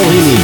and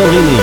and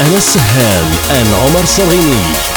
Omar Salini. with Anas Sahel and Omar Salini.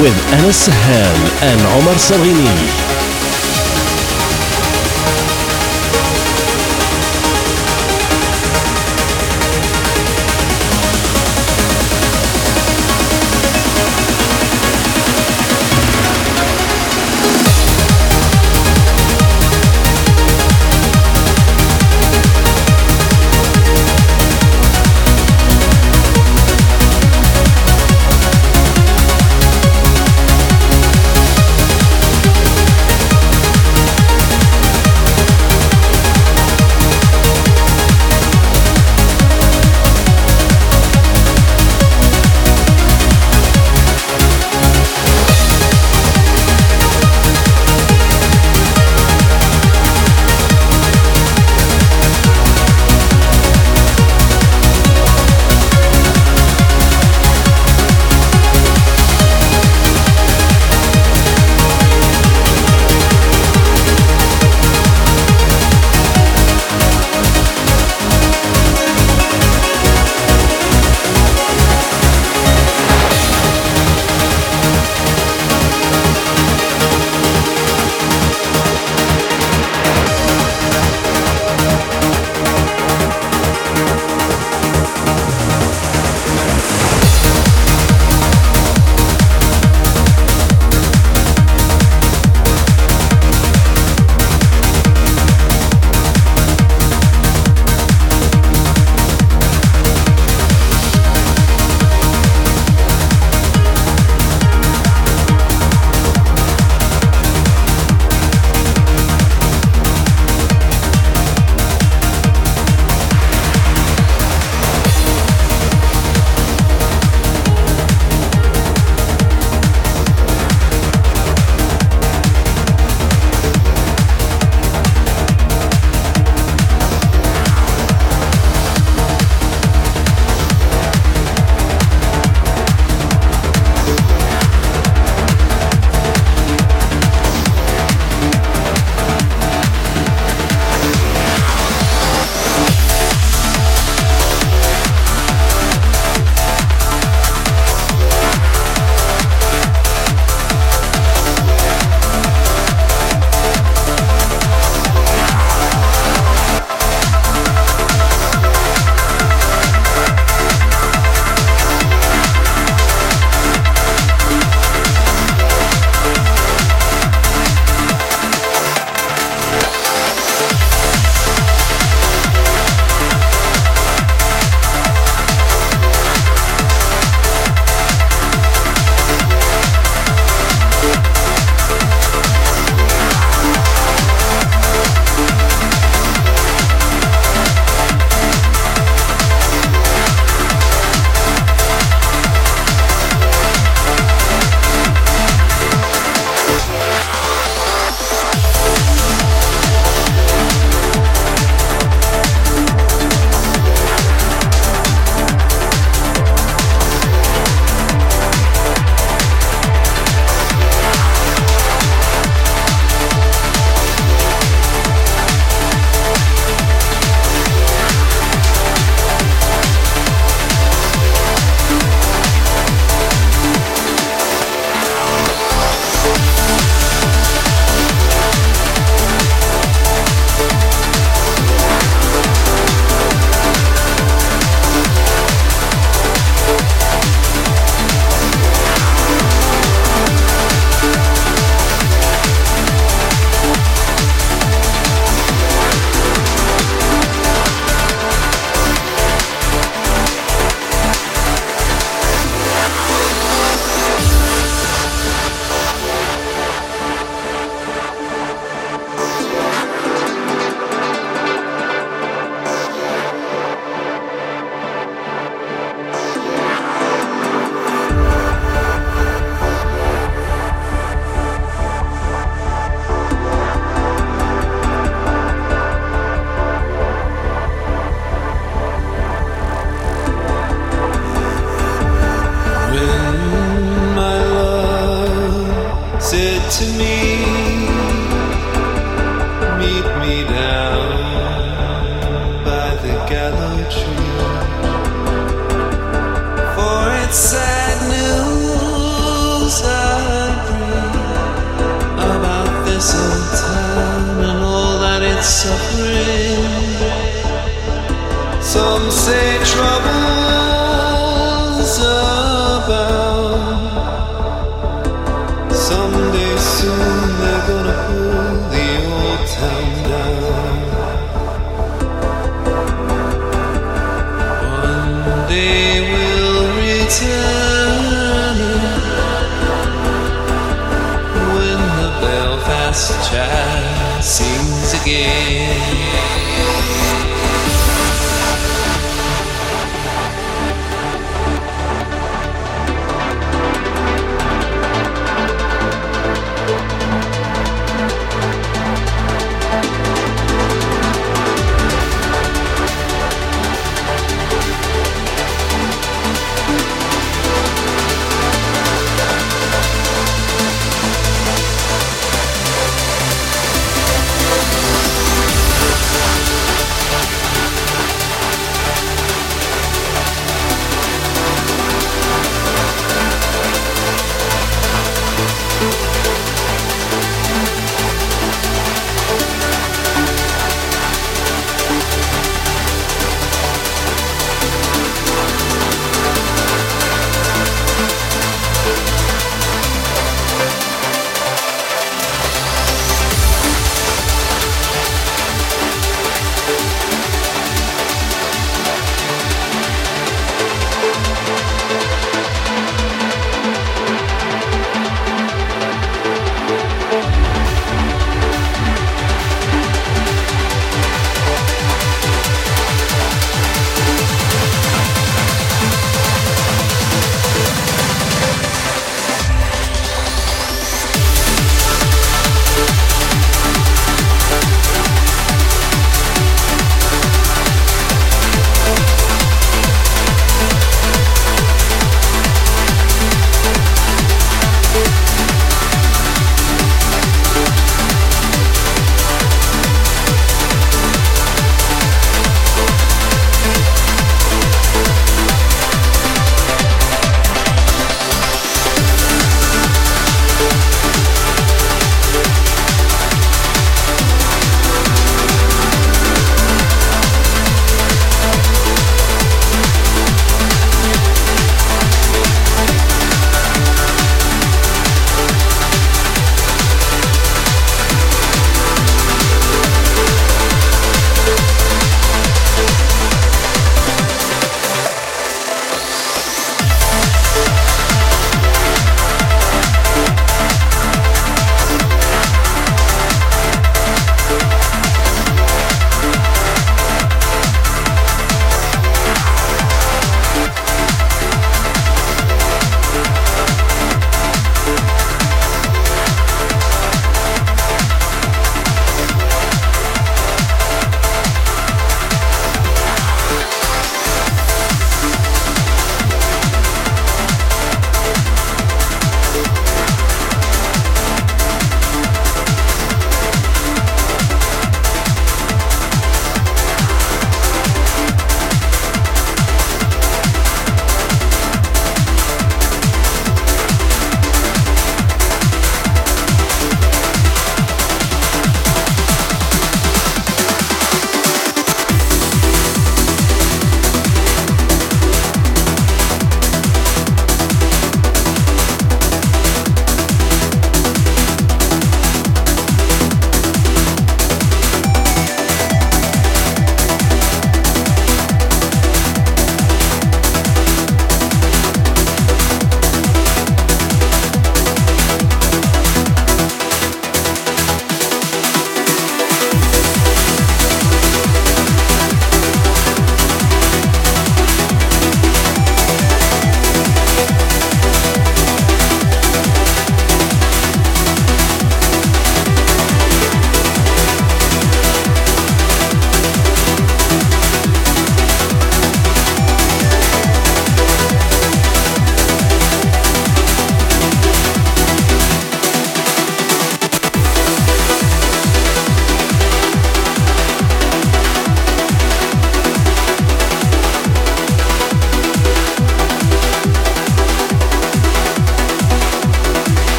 With Anas Sahel and Omar Salini.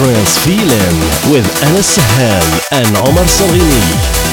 Trance Feeling with Anas Sahel and Omar Salini.